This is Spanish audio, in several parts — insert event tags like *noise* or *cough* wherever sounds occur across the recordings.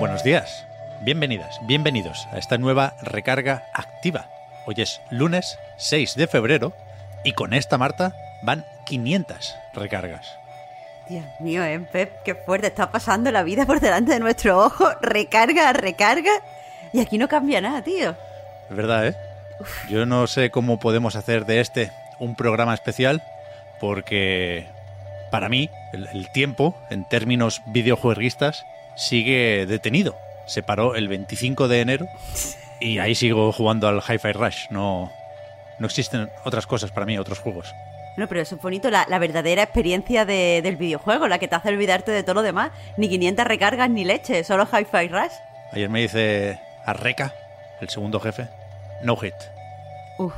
Buenos días, bienvenidas, bienvenidos a esta nueva recarga activa. Hoy es lunes 6 de febrero y con esta Marta van 500 recargas. Dios mío, ¿eh, Pep? Qué fuerte. Está pasando la vida por delante de nuestro ojo. Recarga, recarga. Y aquí no cambia nada, tío. Es verdad, ¿eh? Yo no sé cómo podemos hacer de este un programa especial porque para mí el, el tiempo en términos videojueguistas sigue detenido. Se paró el 25 de enero y ahí sigo jugando al Hi-Fi Rush. No, no existen otras cosas para mí, otros juegos. No, pero eso es bonito, la, la verdadera experiencia de- del videojuego, la que te hace olvidarte de todo lo demás. Ni 500 recargas ni leche, solo Hi-Fi Rush. Ayer me dice Arreca, el segundo jefe, no hit. Uf.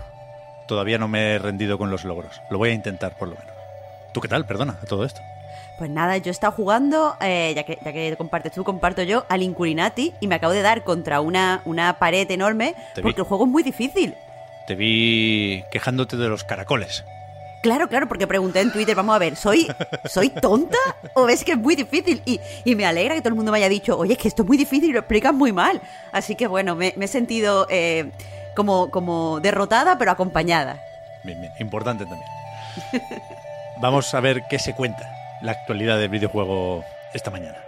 Todavía no me he rendido con los logros. Lo voy a intentar por lo menos. ¿Tú qué tal? Perdona, a todo esto. Pues nada, yo he estado jugando, eh, ya, que, ya que compartes tú, comparto yo, al Inculinati y me acabo de dar contra una, una pared enorme porque el juego es muy difícil. Te vi quejándote de los caracoles. Claro, claro, porque pregunté en Twitter, vamos a ver, ¿soy, ¿soy tonta o ves que es muy difícil? Y, y me alegra que todo el mundo me haya dicho, oye, es que esto es muy difícil y lo explicas muy mal. Así que bueno, me, me he sentido eh, como, como derrotada, pero acompañada. Bien, bien, importante también. *laughs* Vamos a ver qué se cuenta la actualidad del videojuego esta mañana.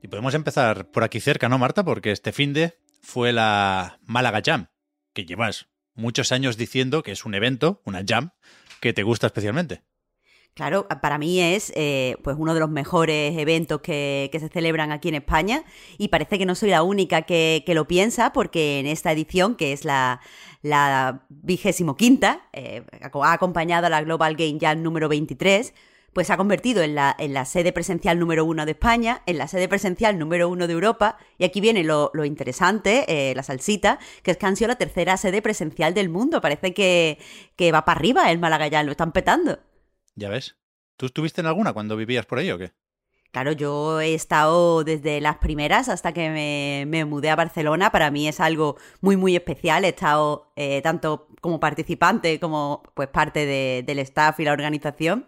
Y podemos empezar por aquí cerca, ¿no, Marta? Porque este fin de fue la Málaga Jam, que llevas muchos años diciendo que es un evento, una jam, que te gusta especialmente. Claro, para mí es eh, pues uno de los mejores eventos que, se celebran aquí en España y parece que no soy la única que, lo piensa porque en esta edición, que es la, la vigésimo quinta, eh, ha acompañado a la Global Game Jam número 23, pues se ha convertido en la, en la sede presencial número uno de España, en la sede presencial número uno de Europa, y aquí viene lo, interesante, eh, la salsita, que es que han sido la tercera sede presencial del mundo. Parece que, que va para arriba el Málaga ya, lo están petando. Ya ves. ¿Tú estuviste en alguna cuando vivías por ahí o qué? Claro, yo he estado desde las primeras hasta que me, me mudé a Barcelona. Para mí es algo muy, muy especial. He estado eh, tanto como participante como pues parte de- del staff y la organización.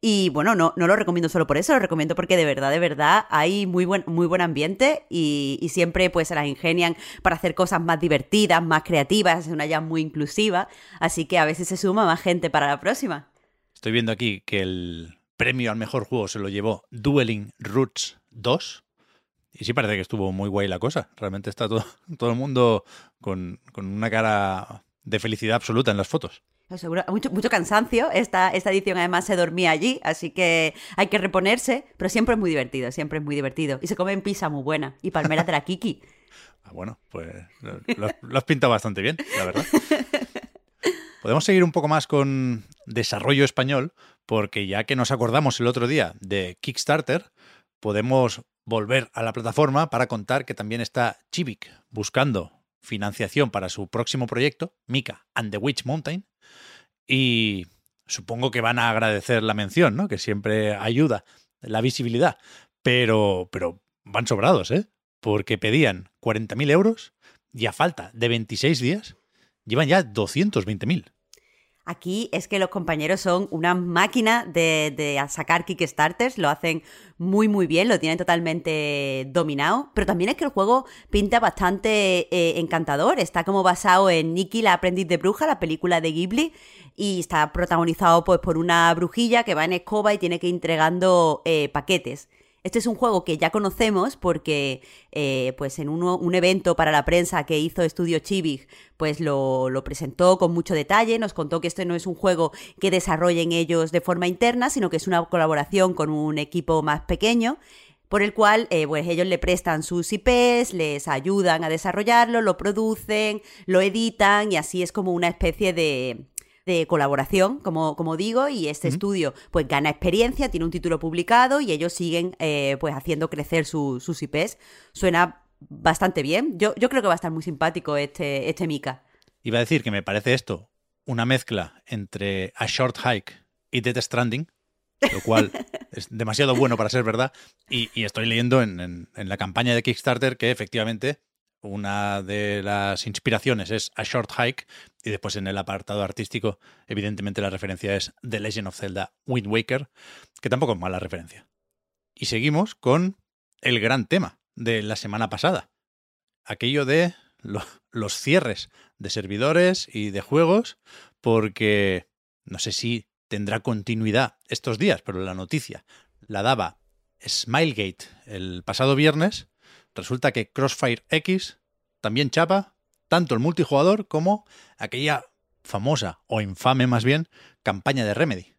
Y bueno, no, no lo recomiendo solo por eso, lo recomiendo porque de verdad, de verdad, hay muy buen, muy buen ambiente y, y siempre pues se las ingenian para hacer cosas más divertidas, más creativas, es una jam muy inclusiva. Así que a veces se suma más gente para la próxima. Estoy viendo aquí que el premio al mejor juego se lo llevó Dueling Roots 2. Y sí parece que estuvo muy guay la cosa. Realmente está todo, *laughs* todo el mundo con, con una cara de felicidad absoluta en las fotos. Seguro, mucho, mucho cansancio. Esta, esta edición además se dormía allí, así que hay que reponerse, pero siempre es muy divertido, siempre es muy divertido. Y se comen pizza muy buena y palmeras de la Kiki. *laughs* Ah, bueno, pues lo, lo has- lo has pintado bastante bien, la verdad. *laughs* Podemos seguir un poco más con desarrollo español, porque ya que nos acordamos el otro día de Kickstarter, podemos volver a la plataforma para contar que también está Chivik buscando financiación para su próximo proyecto, Mika and the Witch Mountain, y supongo que van a agradecer la mención, ¿no? Que siempre ayuda la visibilidad, pero, pero van sobrados, ¿eh? Porque pedían 40.000 euros y a falta de 26 días llevan ya 220.000. Aquí es que los compañeros son una máquina de, sacar Kickstarters, lo hacen muy muy bien, lo tienen totalmente dominado, pero también es que el juego pinta bastante eh, encantador, está como basado en Nikki la aprendiz de bruja, la película de Ghibli, y está protagonizado pues por una brujilla que va en escoba y tiene que ir entregando eh, paquetes. Este es un juego que ya conocemos porque eh, pues en un evento para la prensa que hizo Estudio Chivig, pues lo, lo, presentó con mucho detalle, nos contó que este no es un juego que desarrollen ellos de forma interna, sino que es una colaboración con un equipo más pequeño por el cual eh, pues ellos le prestan sus IPs, les ayudan a desarrollarlo, lo producen, lo editan y así es como una especie de, de colaboración, como, como digo, y este estudio pues gana experiencia, tiene un título publicado y ellos siguen eh, pues haciendo crecer sus IPs. Suena bastante bien. Yo, yo creo que va a estar muy simpático este, este Mika. Iba a decir que me parece esto una mezcla entre A Short Hike y Death Stranding, lo cual *laughs* es demasiado bueno para ser verdad. Y, estoy leyendo en, la campaña de Kickstarter que efectivamente una de las inspiraciones es A Short Hike y después en el apartado artístico, evidentemente la referencia es The Legend of Zelda Wind Waker, que tampoco es mala referencia. Y seguimos con el gran tema de la semana pasada, aquello de los cierres de servidores y de juegos, porque no sé si tendrá continuidad estos días, pero la noticia la daba Smilegate el pasado viernes resulta que Crossfire X también chapa tanto el multijugador como aquella famosa o infame más bien campaña de Remedy.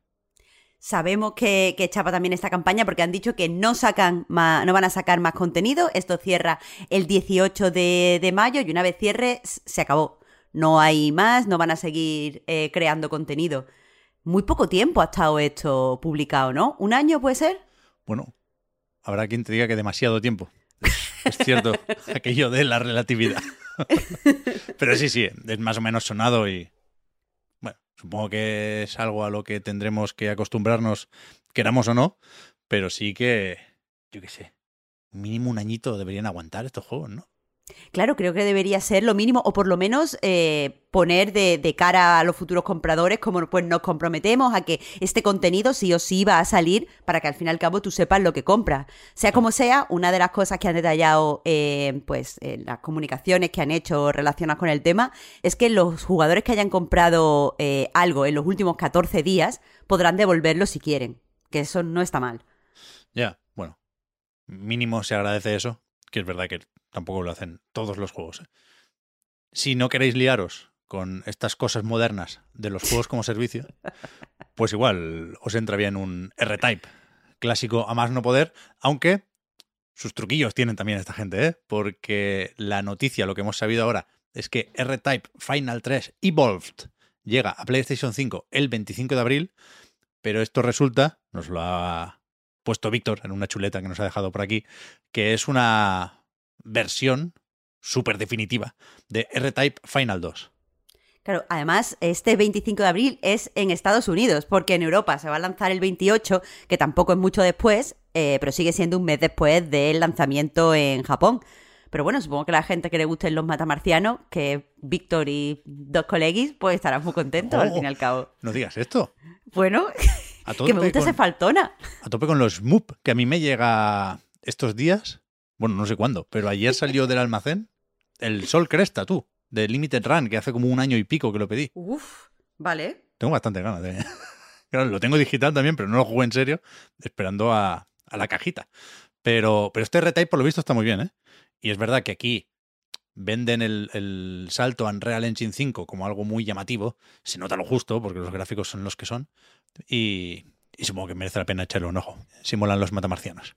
Sabemos que, chapa también esta campaña porque han dicho que no sacan no van a sacar más contenido. Esto cierra el 18 de, mayo y una vez cierre se acabó. No hay más, no van a seguir eh, creando contenido. Muy poco tiempo ha estado esto publicado, ¿no? ¿Un año puede ser? Bueno, habrá quien te diga que demasiado tiempo. *laughs* Es cierto, *laughs* aquello de la relatividad. *laughs* Pero sí, sí, es más o menos sonado y. Bueno, supongo que es algo a lo que tendremos que acostumbrarnos, queramos o no, pero sí que, yo qué sé, mínimo un añito deberían aguantar estos juegos, ¿no? Claro, creo que debería ser lo mínimo, o por lo menos eh, poner de, cara a los futuros compradores como pues nos comprometemos a que este contenido sí o sí va a salir para que al fin y al cabo tú sepas lo que compras. Sea como sea, una de las cosas que han detallado eh, pues en las comunicaciones que han hecho relacionadas con el tema es que los jugadores que hayan comprado eh, algo en los últimos 14 días podrán devolverlo si quieren, que eso no está mal. Ya, bueno, mínimo se agradece eso, que es verdad que tampoco lo hacen todos los juegos. ¿eh? Si no queréis liaros con estas cosas modernas de los juegos como servicio, *laughs* pues igual os entra bien un R-Type clásico a más no poder, aunque sus truquillos tienen también esta gente, ¿eh? porque la noticia, lo que hemos sabido ahora, es que R-Type Final 3 Evolved llega a PlayStation 5 el 25 de abril, pero esto resulta, nos lo ha puesto Víctor en una chuleta que nos ha dejado por aquí, que es una versión súper definitiva de R-Type Final 2. Claro, además, este 25 de abril es en Estados Unidos, porque en Europa se va a lanzar el 28, que tampoco es mucho después, eh, pero sigue siendo un mes después del lanzamiento en Japón. Pero bueno, supongo que la gente que le gusten los matamarcianos, que Víctor y dos colegis, pues estarán muy contentos al fin y al cabo. No digas esto. Bueno, *laughs* que me gusta ese faltona. A tope con los MUP, que a mí me llega estos días bueno, no sé cuándo, pero ayer salió del almacén el Sol Cresta, tú, de Limited Run, que hace como un año y pico que lo pedí. Uf, vale. Tengo bastante ganas de... *laughs* Claro, lo tengo digital también, pero no lo jugué en serio, esperando a, la cajita. Pero, pero este R-Type, por lo visto, está muy bien, ¿eh? Y es verdad que aquí venden el, salto a Unreal Engine 5 como algo muy llamativo. Se nota lo justo, porque los gráficos son los que son. Y, y supongo que merece la pena echarle un ojo. Simulan los matamarcianos.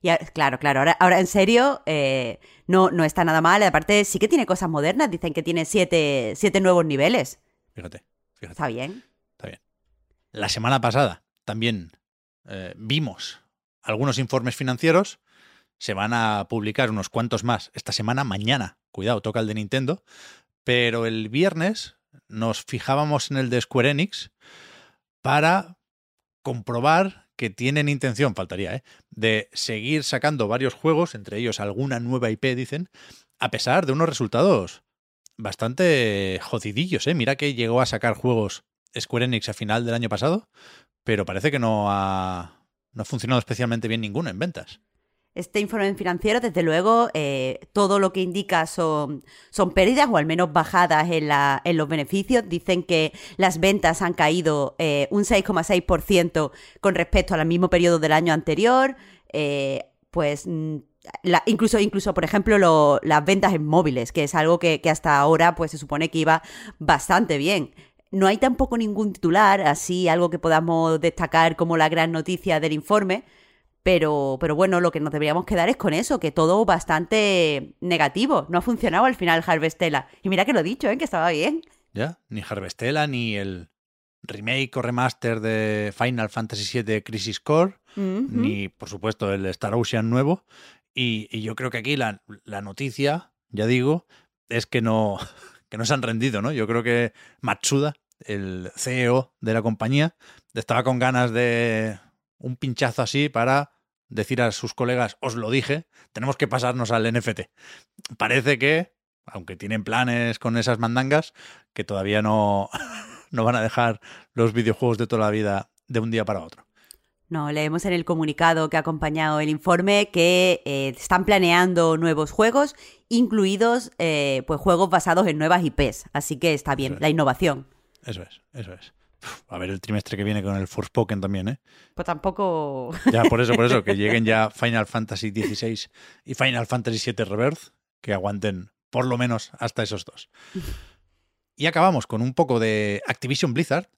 Y claro, claro, ahora, ahora en serio, eh, no, no está nada mal. Aparte, sí que tiene cosas modernas. Dicen que tiene siete, siete nuevos niveles. Fíjate, fíjate. Está bien. Está bien. La semana pasada también eh, vimos algunos informes financieros. Se van a publicar unos cuantos más esta semana, mañana. Cuidado, toca el de Nintendo. Pero el viernes nos fijábamos en el de Square Enix para comprobar que tienen intención, faltaría, ¿eh? de seguir sacando varios juegos, entre ellos alguna nueva IP, dicen, a pesar de unos resultados bastante jodidillos. ¿eh? Mira que llegó a sacar juegos Square Enix a final del año pasado, pero parece que no ha, no ha funcionado especialmente bien ninguno en ventas. Este informe financiero, desde luego, eh, todo lo que indica son, son pérdidas o al menos bajadas en, la, en los beneficios. Dicen que las ventas han caído eh, un 6,6% con respecto al mismo periodo del año anterior. eh, pues mm, la- incluso, incluso, por ejemplo, lo- las ventas en móviles, que es algo que, que hasta ahora pues se supone que iba bastante bien. No hay tampoco ningún titular, así algo que podamos destacar como la gran noticia del informe, pero, pero bueno, lo que nos deberíamos quedar es con eso, que todo bastante negativo. No ha funcionado al final Harvestella. Y mira que lo he dicho, ¿eh? que estaba bien. ¿Ya? Ni Harvestella, ni el remake o remaster de Final Fantasy VII Crisis Core, ni, por supuesto, el Star Ocean nuevo. Y, y yo creo que aquí la, la noticia, ya digo, es que no, *laughs* que no se han rendido, ¿no? Yo creo que Matsuda, el CEO de la compañía, estaba con ganas de un pinchazo así para decir a sus colegas, os lo dije, tenemos que pasarnos al NFT. Parece que, aunque tienen planes con esas mandangas, que todavía no, *laughs* no van a dejar los videojuegos de toda la vida de un día para otro. No, leemos en el comunicado que ha acompañado el informe que eh, están planeando nuevos juegos, incluidos eh, pues juegos basados en nuevas IPs. Así que está bien, es. la innovación. Eso es, eso es. A ver el trimestre que viene con el Forspoken también, ¿eh? Pues tampoco. *laughs* Ya, por eso, por eso, que *laughs* lleguen ya Final Fantasy XVI y Final Fantasy VII Rebirth, que aguanten por lo menos hasta esos dos. Y acabamos con un poco de Activision Blizzard,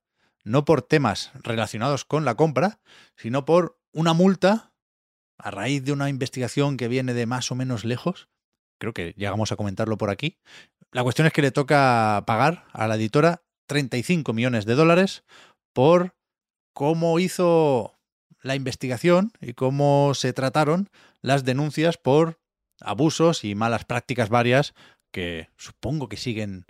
no por temas relacionados con la compra, sino por una multa a raíz de una investigación que viene de más o menos lejos. Creo que llegamos a comentarlo por aquí. La cuestión es que le toca pagar a la editora 35 millones de dólares por cómo hizo la investigación y cómo se trataron las denuncias por abusos y malas prácticas varias que supongo que siguen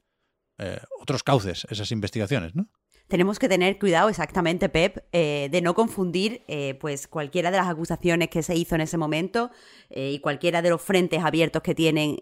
eh, otros cauces esas investigaciones, ¿no? Tenemos que tener cuidado exactamente, Pep, eh, de no confundir eh, pues cualquiera de las acusaciones que se hizo en ese momento y cualquiera de los frentes abiertos que tienen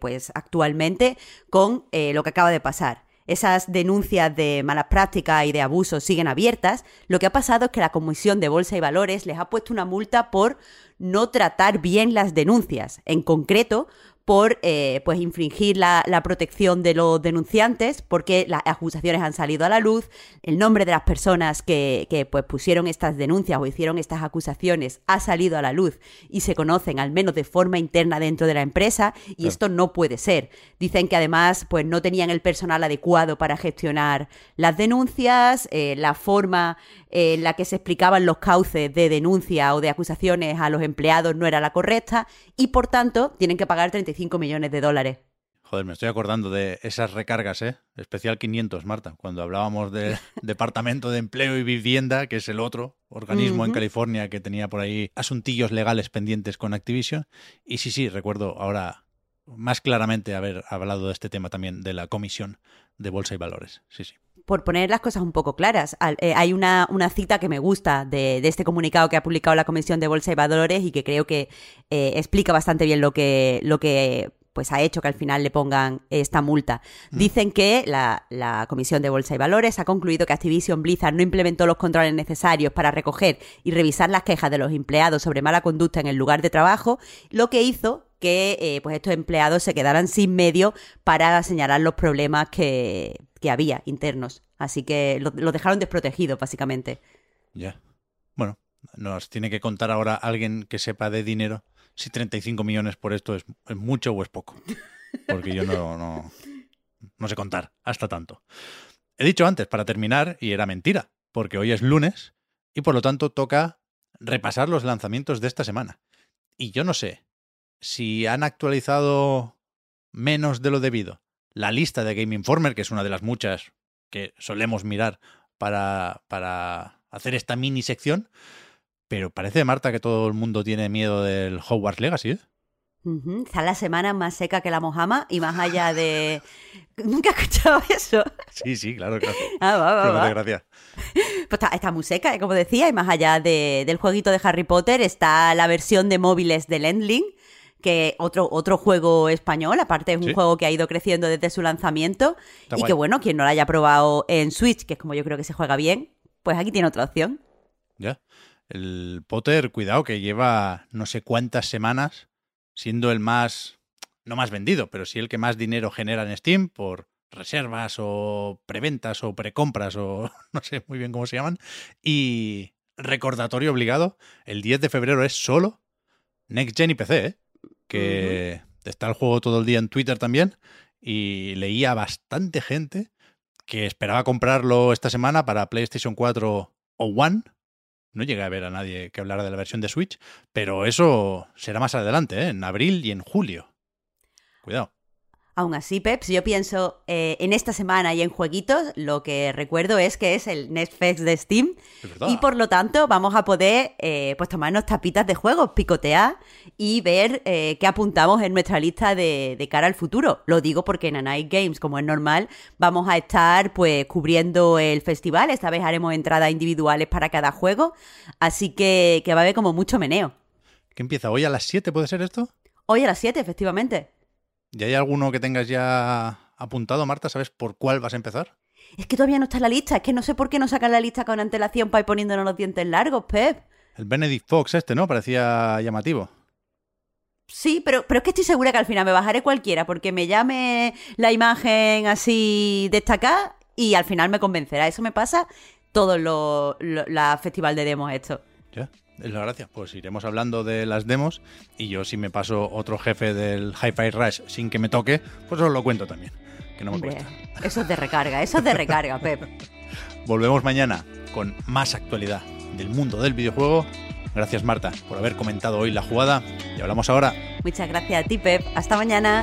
pues actualmente con lo que acaba de pasar. Esas denuncias de malas prácticas y de abusos siguen abiertas. Lo que ha pasado es que la Comisión de Bolsa y Valores les ha puesto una multa por no tratar bien las denuncias. En concreto, por eh, pues infringir la, la protección de los denunciantes, porque las acusaciones han salido a la luz, el nombre de las personas que, que, pues pusieron estas denuncias o hicieron estas acusaciones ha salido a la luz y se conocen al menos de forma interna dentro de la empresa y Claro. esto no puede ser. Dicen que además pues no tenían el personal adecuado para gestionar las denuncias, eh, la forma en la que se explicaban los cauces de denuncia o de acusaciones a los empleados no era la correcta y por tanto tienen que pagar 35 millones de dólares. Joder, me estoy acordando de esas recargas, ¿eh? Especial 500, Marta, cuando hablábamos del *laughs* Departamento de Empleo y Vivienda, que es el otro organismo en. California que tenía por ahí asuntillos legales pendientes con Activision. Y sí, sí, recuerdo ahora más claramente haber hablado de este tema también de la Comisión de Bolsa y Valores. Sí, sí. Por poner las cosas un poco claras, al- eh, hay una, una cita que me gusta de, de este comunicado que ha publicado la Comisión de Bolsa y Valores y que creo que eh, explica bastante bien lo que, lo que pues ha hecho que al final le pongan esta multa. Dicen que la, la Comisión de Bolsa y Valores ha concluido que Activision Blizzard no implementó los controles necesarios para recoger y revisar las quejas de los empleados sobre mala conducta en el lugar de trabajo, lo que hizo que eh, pues estos empleados se quedaran sin medio para señalar los problemas que, que había internos. Así que lo, dejaron desprotegido, básicamente. Ya. Bueno, nos tiene que contar ahora alguien que sepa de dinero si 35 millones por esto es, es mucho o es poco. Porque yo no, no, no sé contar hasta tanto. He dicho antes, para terminar, y era mentira, porque hoy es lunes y por lo tanto toca repasar los lanzamientos de esta semana. Y yo no sé si han actualizado menos de lo debido la lista de Game Informer, que es una de las muchas que solemos mirar para, para hacer esta mini sección, pero parece, Marta, que todo el mundo tiene miedo del Hogwarts Legacy, ¿eh? Ujú, Está la semana más seca que la mojama y más allá de... *laughs* Nunca he escuchado eso. Sí, sí, claro, claro. *laughs* Ah, va, va, va. hace gracia. Pues está, está muy seca, eh, como decía, y más allá de- del jueguito de Harry Potter está la versión de móviles del Endling, que otro, otro juego español, aparte es un Sí. juego que ha ido creciendo desde su lanzamiento, Está y guay. que bueno, quien no lo haya probado en Switch, que es como yo creo que se juega bien, pues aquí tiene otra opción. Ya. El Potter, cuidado, que lleva no sé cuántas semanas siendo el más, no más vendido, pero sí el que más dinero genera en Steam por reservas o preventas o precompras o *laughs* no sé muy bien cómo se llaman. Y recordatorio obligado, el 10 de febrero es solo Next Gen y PC, ¿eh? Que está el juego todo el día en Twitter también, y leía bastante gente que esperaba comprarlo esta semana para PlayStation 4 o One. No llegué a ver a nadie que hablara de la versión de Switch, pero eso será más adelante, ¿eh? en abril y en julio. Cuidado. Aún así, Pep, si yo pienso eh, en esta semana y en jueguitos, lo que recuerdo es que es el Netflix de Steam y por lo tanto vamos a poder eh, pues tomarnos tapitas de juegos, picotear y ver eh, qué apuntamos en nuestra lista de, de, cara al futuro. Lo digo porque en A Night Games, como es normal, vamos a estar pues cubriendo el festival. Esta vez haremos entradas individuales para cada juego, así que, que va a haber como mucho meneo. ¿Qué empieza? ¿Hoy a las 7 puede ser esto? Hoy a las 7, efectivamente. ¿Y hay alguno que tengas ya apuntado, Marta? ¿Sabes por cuál vas a empezar? Es que todavía no está en la lista. Es que no sé por qué no sacan la lista con antelación para ir poniéndonos los dientes largos, Pep. El Benedict Fox este, ¿no? Parecía llamativo. Sí, pero, pero es que estoy segura que al final me bajaré cualquiera porque me llame la imagen así destacada y al final me convencerá. Eso me pasa todo lo, la festival de demos esto. Ya. Es la gracia. Pues iremos hablando de las demos y yo si me paso otro jefe del Hi-Fi Rush sin que me toque, pues os lo cuento también, que no me cuesta. Eso es de recarga, eso es de recarga, Pep. *laughs* Volvemos mañana con más actualidad del mundo del videojuego. Gracias Marta por haber comentado hoy la jugada y hablamos ahora. Muchas gracias a ti, Pep. Hasta mañana.